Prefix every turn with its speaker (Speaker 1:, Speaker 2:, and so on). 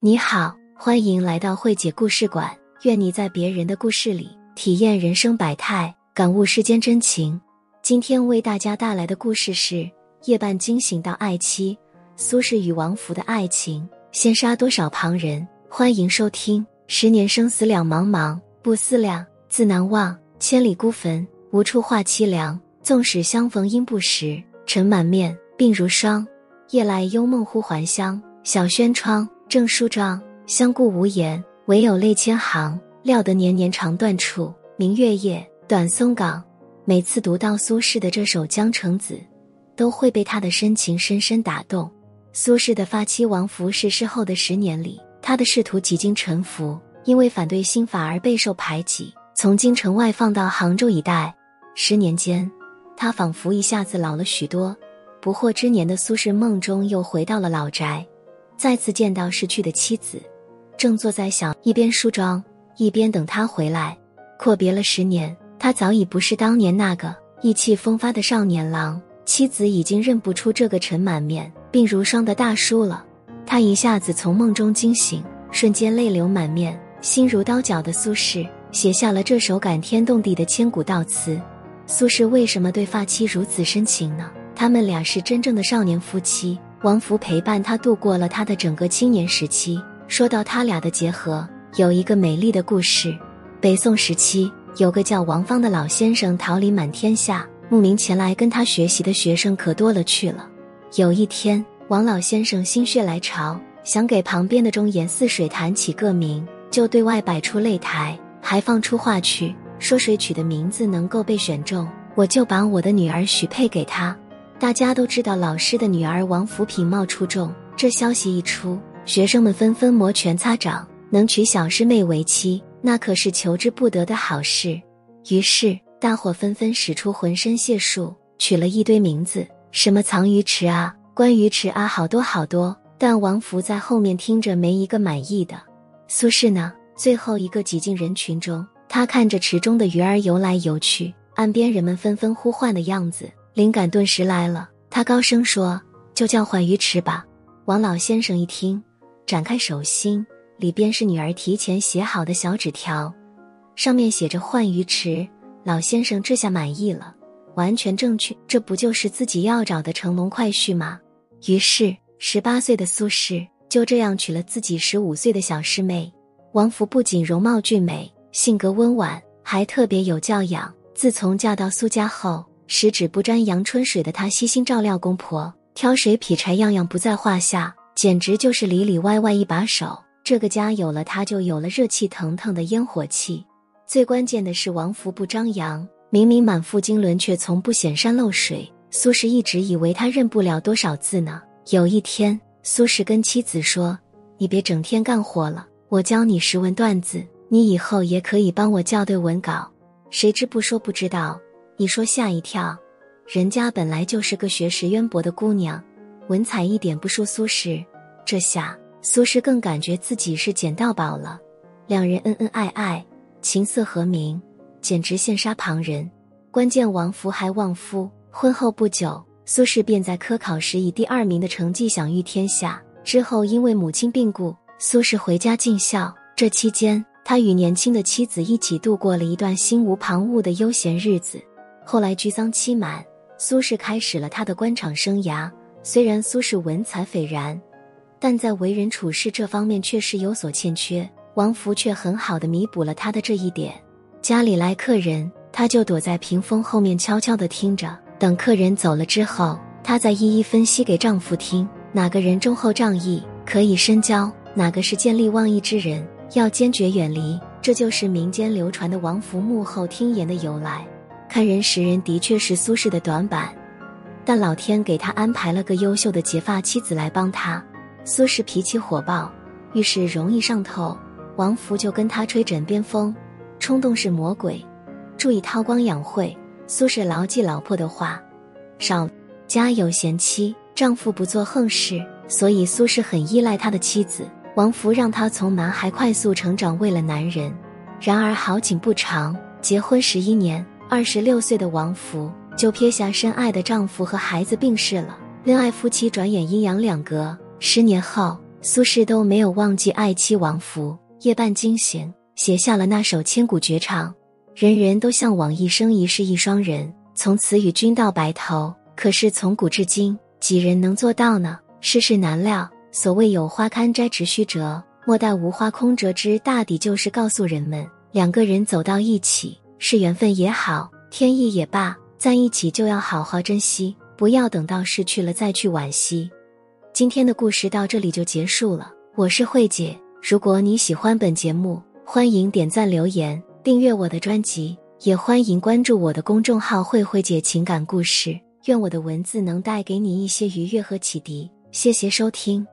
Speaker 1: 你好，欢迎来到慧姐故事馆。愿你在别人的故事里体验人生百态，感悟世间真情。今天为大家带来的故事是夜半惊醒到爱妻，苏轼与王弗的爱情，先杀多少旁人。欢迎收听。十年生死两茫茫，不思量，自难忘。千里孤坟，无处话凄凉。纵使相逢应不识，尘满面，鬓如霜。夜来幽梦忽还乡，小轩窗。正书章，相顾无言，唯有泪千行。料得年年肠断处，明月夜，短松冈。每次读到苏轼的这首《江城子》，都会被他的深情深深打动。苏轼的发妻王弗逝世后的十年里，他的仕途几经沉浮，因为反对新法而备受排挤，从京城外放到杭州一带。十年间，他仿佛一下子老了许多。不惑之年的苏轼梦中又回到了老宅。再次见到逝去的妻子，正坐在小一边梳妆一边等他回来。阔别了十年，他早已不是当年那个意气风发的少年郎，妻子已经认不出这个尘满面、鬓如霜的大叔了。他一下子从梦中惊醒，瞬间泪流满面，心如刀绞的苏轼写下了这首感天动地的千古悼词。苏轼为什么对发妻如此深情呢？他们俩是真正的少年夫妻。王弗陪伴他度过了他的整个青年时期。说到他俩的结合，有一个美丽的故事。北宋时期，有个叫王芳的老先生，桃李满天下，慕名前来跟他学习的学生可多了去了。有一天，王老先生心血来潮，想给旁边的中岩寺水潭起个名，就对外摆出擂台，还放出话去，说谁取的名字能够被选中，我就把我的女儿许配给他。大家都知道老师的女儿王福品貌出众，这消息一出，学生们纷纷摩拳擦掌。能娶小师妹为妻，那可是求之不得的好事。于是大伙纷纷使出浑身解数，取了一堆名字，什么藏鱼池啊、关鱼池啊，好多好多。但王福在后面听着没一个满意的。苏轼呢，最后一个挤进人群中，他看着池中的鱼儿游来游去，岸边人们纷纷呼唤的样子。灵感顿时来了，他高声说：“就叫换鱼池吧。”王老先生一听，展开手心，里边是女儿提前写好的小纸条，上面写着“换鱼池”。老先生这下满意了，完全正确，这不就是自己要找的乘龙快婿吗？于是，十八岁的苏轼就这样娶了自己十五岁的小师妹。王弗不仅容貌俊美，性格温婉，还特别有教养。自从嫁到苏家后，十指不沾阳春水的他，悉心照料公婆，挑水劈柴，样样不在话下，简直就是里里外外一把手。这个家有了他，就有了热气腾腾的烟火气。最关键的是，王福不张扬，明明满腹经纶，却从不显山露水。苏轼一直以为他认不了多少字呢。有一天，苏轼跟妻子说：“你别整天干活了，我教你识文断字，你以后也可以帮我校对文稿。”谁知不说不知道。你说吓一跳，人家本来就是个学识渊博的姑娘，文采一点不输苏轼。这下苏轼更感觉自己是捡到宝了。两人恩恩爱爱，琴瑟和鸣，简直羡煞旁人。关键王弗还旺夫，婚后不久，苏轼便在科考时以第二名的成绩享誉天下。之后因为母亲病故，苏轼回家尽孝。这期间，他与年轻的妻子一起度过了一段心无旁骛的悠闲日子。后来居丧期满，苏轼开始了他的官场生涯。虽然苏轼文采斐然，但在为人处事这方面确实有所欠缺。王弗却很好的弥补了他的这一点。家里来客人，他就躲在屏风后面悄悄的听着。等客人走了之后，他再一一分析给丈夫听：哪个人忠厚仗义，可以深交；哪个是见利忘义之人，要坚决远离。这就是民间流传的王弗幕后听言的由来。看人识人的确是苏轼的短板，但老天给他安排了个优秀的结发妻子来帮他。苏轼脾气火爆，遇事容易上头，王弗就跟他吹枕边风。冲动是魔鬼，注意韬光养晦。苏轼牢记老婆的话，少家有贤妻，丈夫不做横事。所以苏轼很依赖他的妻子王弗，让他从男孩快速成长为了男人。然而好景不长，结婚十一年。二十六岁的王弗就撇下深爱的丈夫和孩子病逝了，恋爱夫妻转眼阴阳两隔。十年后，苏轼都没有忘记爱妻王弗，夜半惊醒，写下了那首千古绝唱。人人都向往一生一世一双人，从此与君到白头。可是从古至今，几人能做到呢？世事难料。所谓有花堪摘直须折，莫待无花空折枝，大抵就是告诉人们，两个人走到一起，是缘分也好，天意也罢，在一起就要好好珍惜，不要等到失去了再去惋惜。今天的故事到这里就结束了，我是慧姐。如果你喜欢本节目，欢迎点赞留言。订阅我的专辑，也欢迎关注我的公众号“慧慧姐情感故事”。愿我的文字能带给你一些愉悦和启迪。谢谢收听。